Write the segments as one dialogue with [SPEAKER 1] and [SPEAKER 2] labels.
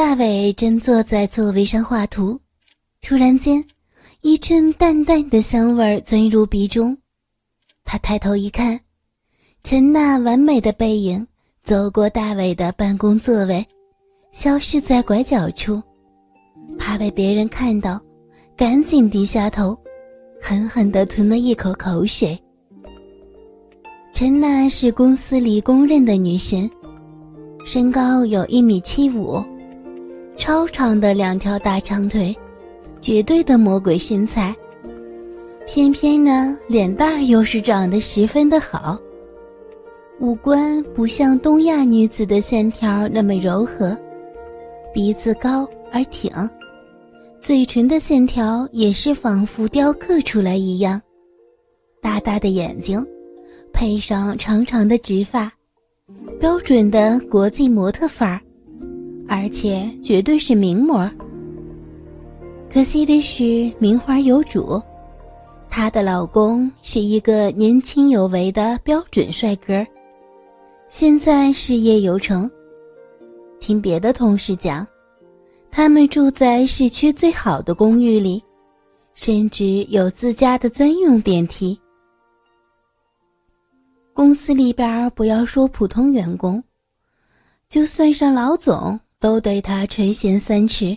[SPEAKER 1] 大伟正坐在座位上画图，突然间，一阵淡淡的香味钻入鼻中。他抬头一看，陈娜完美的背影走过大伟的办公座位，消失在拐角处。怕被别人看到，赶紧低下头，狠狠地吞了一口口水。陈娜是公司里公认的女神，身高有一米七五。超长的两条大长腿，绝对的魔鬼身材。偏偏呢，脸蛋儿又是长得十分的好。五官不像东亚女子的线条那么柔和，鼻子高而挺，嘴唇的线条也是仿佛雕刻出来一样。大大的眼睛，配上长长的直发，标准的国际模特范儿。而且绝对是名模。可惜的是，名花有主，她的老公是一个年轻有为的标准帅哥，现在事业有成。听别的同事讲，他们住在市区最好的公寓里，甚至有自家的专用电梯。公司里边不要说普通员工，就算上老总。都对他垂涎三尺，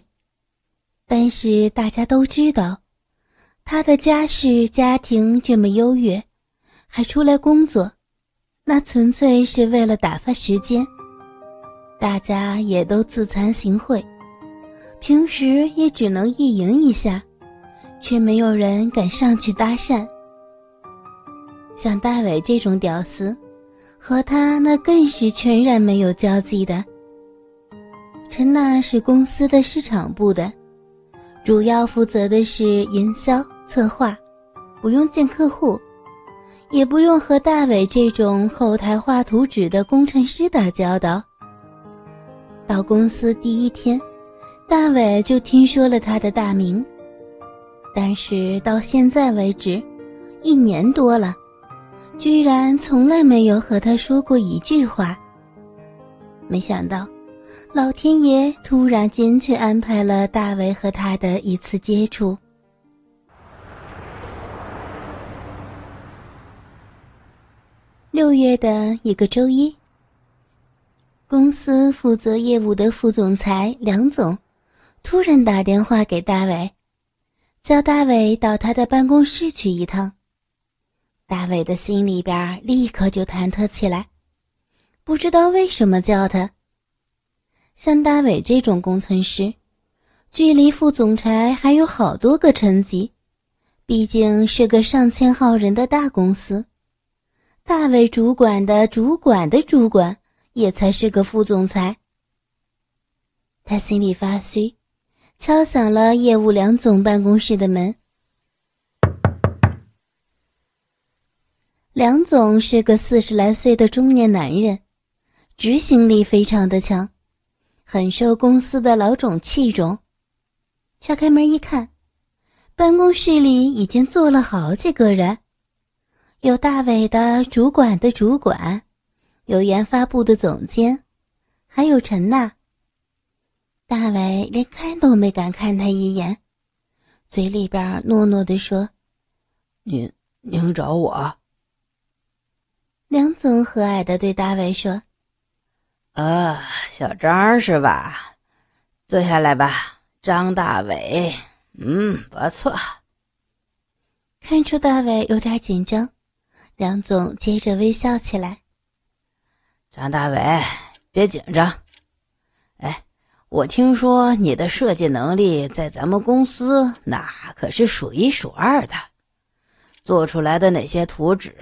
[SPEAKER 1] 但是大家都知道，他的家世家庭这么优越，还出来工作，那纯粹是为了打发时间。大家也都自惭形秽，平时也只能意淫一下，却没有人敢上去搭讪。像大伟这种屌丝，和他那更是全然没有交集的。陈娜是公司的市场部的，主要负责的是营销策划，不用见客户，也不用和大伟这种后台画图纸的工程师打交道。到公司第一天，大伟就听说了他的大名，但是到现在为止，一年多了，居然从来没有和他说过一句话。没想到。老天爷突然间却安排了大伟和他的一次接触。六月的一个周一，公司负责业务的副总裁梁总突然打电话给大伟，叫大伟到他的办公室去一趟。大伟的心里边立刻就忐忑起来，不知道为什么叫他。像大伟这种工程师，距离副总裁还有好多个层级，毕竟是个上千号人的大公司。大伟主管的主管的主管，也才是个副总裁。他心里发虚，敲响了业务梁总办公室的门。梁总是个四十来岁的中年男人，执行力非常的强。很受公司的老总器重，敲开门一看，办公室里已经坐了好几个人，有大伟的主管的主管，有研发部的总监，还有陈娜。大伟连看都没敢看他一眼，嘴里边诺诺的说：“
[SPEAKER 2] 您您找我。”
[SPEAKER 1] 梁总和蔼的对大伟说。
[SPEAKER 2] 啊，小张是吧？坐下来吧，张大伟。嗯，不错。
[SPEAKER 1] 看出大伟有点紧张，梁总接着微笑起来。
[SPEAKER 2] 张大伟，别紧张。哎，我听说你的设计能力在咱们公司那可是数一数二的，做出来的那些图纸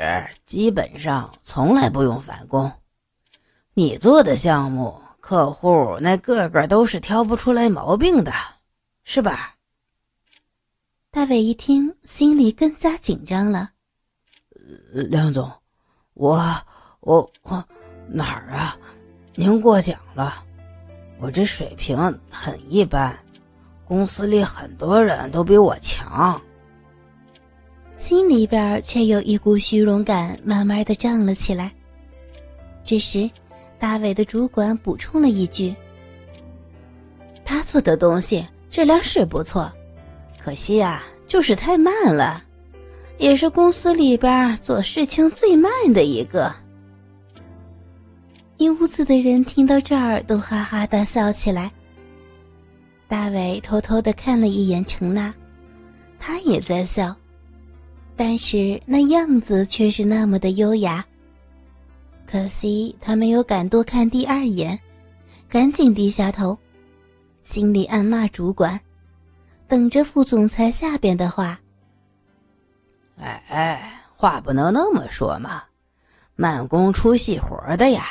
[SPEAKER 2] 基本上从来不用返工。你做的项目，客户那个个都是挑不出来毛病的，是吧？
[SPEAKER 1] 大伟一听，心里更加紧张了。
[SPEAKER 2] 梁总，我我我哪儿啊？您过奖了，我这水平很一般，公司里很多人都比我强。
[SPEAKER 1] 心里边却有一股虚荣感慢慢的涨了起来。这时。大伟的主管补充了一句：“
[SPEAKER 2] 他做的东西质量是不错，可惜呀，就是太慢了，也是公司里边做事情最慢的一个。
[SPEAKER 1] 一屋子的人听到这儿都哈哈大笑起来。大伟偷偷的看了一眼程娜，他也在笑，但是那样子却是那么的优雅。可惜他没有敢多看第二眼，赶紧低下头，心里暗骂主管，等着副总裁下边的话。
[SPEAKER 2] 哎哎，话不能那么说嘛，慢工出细活的呀。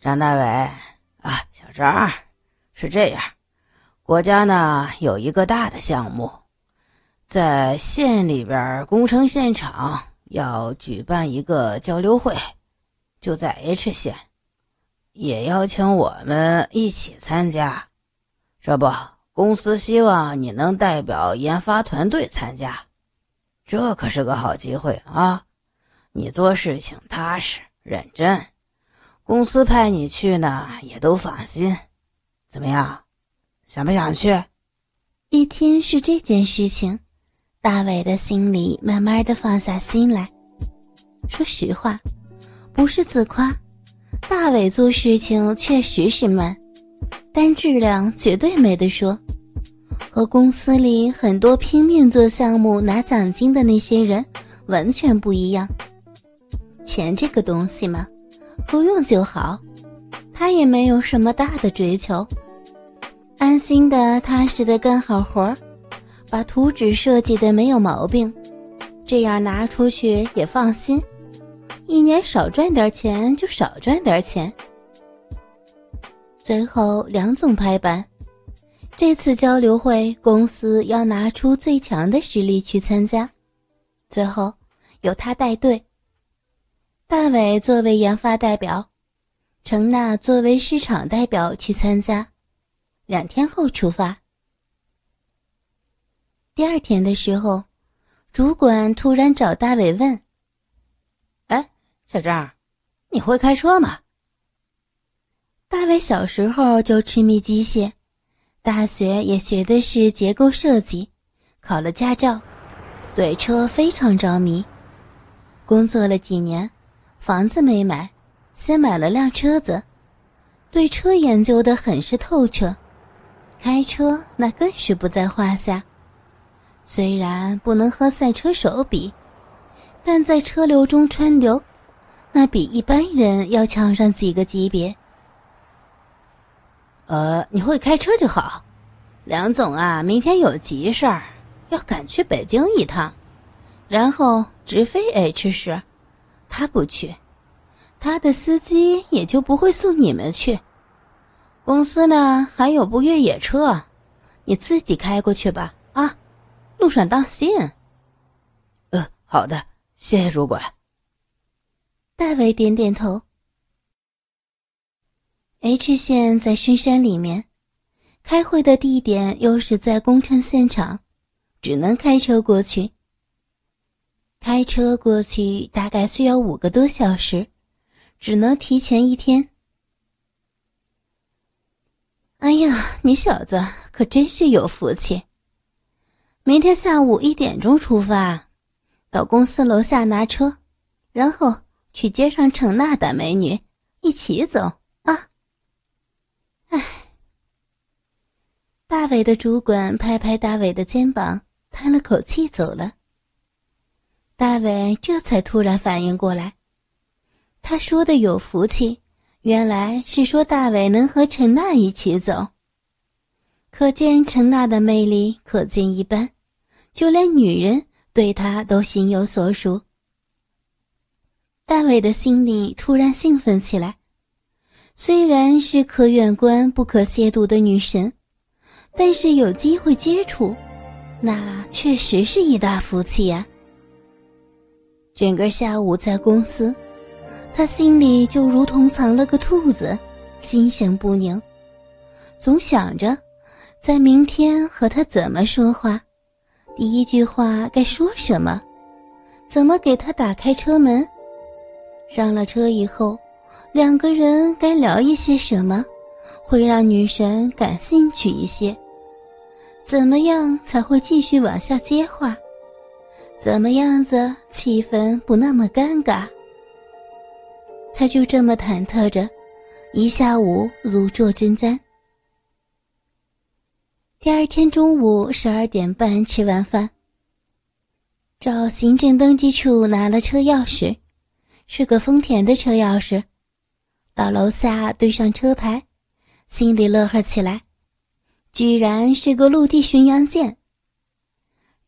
[SPEAKER 2] 张大伟啊，小张，是这样，国家呢有一个大的项目，在县里边工程现场要举办一个交流会，就在 H 县，也邀请我们一起参加。这不，公司希望你能代表研发团队参加，这可是个好机会啊！你做事情踏实认真。公司派你去呢，也都放心。怎么样，想不想去？
[SPEAKER 1] 一听是这件事情，大伟的心里慢慢的放下心来。说实话，不是自夸，大伟做事情确实是慢，但质量绝对没得说，和公司里很多拼命做项目拿奖金的那些人完全不一样。钱这个东西嘛。够用就好，他也没有什么大的追求，安心的、踏实的干好活儿把图纸设计的没有毛病，这样拿出去也放心。一年少赚点钱就少赚点钱。最后，梁总拍板，这次交流会公司要拿出最强的实力去参加，最后由他带队。大伟作为研发代表，程娜作为市场代表去参加，两天后出发。第二天的时候，主管突然找大伟问：“，
[SPEAKER 2] 小张，你会开车吗？”
[SPEAKER 1] 大卫小时候就痴迷机械，大学也学的是结构设计，考了驾照，对车非常着迷，工作了几年。房子没买，先买了辆车子，对车研究的很是透彻，开车那更是不在话下。虽然不能和赛车手比，但在车流中川流，那比一般人要强上几个级别。
[SPEAKER 2] 呃，你会开车就好。梁总啊，明天有急事儿，要赶去北京一趟，然后直飞 H 市。他不去，他的司机也就不会送你们去。公司呢还有部越野车，你自己开过去吧。啊，路上当心。呃，好的，谢谢主管。
[SPEAKER 1] 大伟点点头。H 县在深山里面，开会的地点又是在工程现场，只能开车过去。开车过去大概需要五个多小时，只能提前一天。哎呀，你小子可真是有福气！明天下午一点钟出发，到公司楼下拿车，然后去街上程娜大美女一起走啊！哎，大伟的主管拍拍大伟的肩膀，叹了口气走了。大伟这才突然反应过来，他说的有福气，原来是说大伟能和陈娜一起走。可见陈娜的魅力可见一斑，就连女人对他都心有所属。大伟的心里突然兴奋起来，虽然是可远观不可亵渎的女神，但是有机会接触，那确实是一大福气呀。整个下午在公司，他心里就如同藏了个兔子，心神不宁，总想着在明天和他怎么说话，第一句话该说什么，怎么给他打开车门。上了车以后，两个人该聊一些什么，会让女神感兴趣一些？怎么样才会继续往下接话？怎么样子气氛不那么尴尬？他就这么忐忑着，一下午如坐针毡。第二天中午十二点半吃完饭，找行政登记处拿了车钥匙，是个丰田的车钥匙。到楼下对上车牌，心里乐呵起来，居然是个陆地巡洋舰。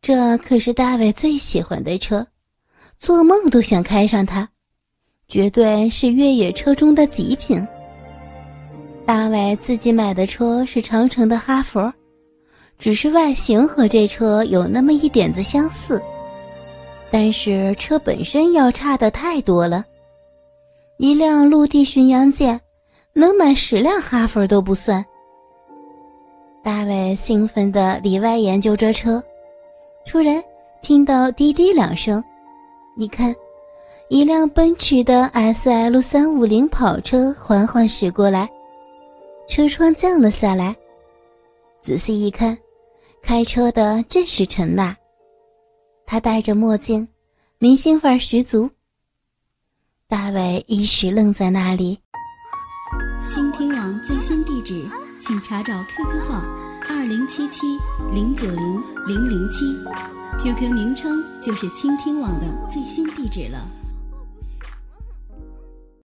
[SPEAKER 1] 这可是大伟最喜欢的车，做梦都想开上它，绝对是越野车中的极品。大伟自己买的车是长城的哈佛。只是外形和这车有那么一点子相似，但是车本身要差的太多了。一辆陆地巡洋舰能买十辆哈佛都不算。大卫兴奋地里外研究着车，突然听到滴滴两声，一看，一辆奔驰的 S L 三五零跑车缓缓驶过来，车窗降了下来，仔细一看。开车的正是陈娜，他戴着墨镜，明星范儿十足。大伟一时愣在那里。
[SPEAKER 3] 倾听网最新地址，请查找 QQ 号二零七七零九零零零七，QQ 名称就是倾听网的最新地址了。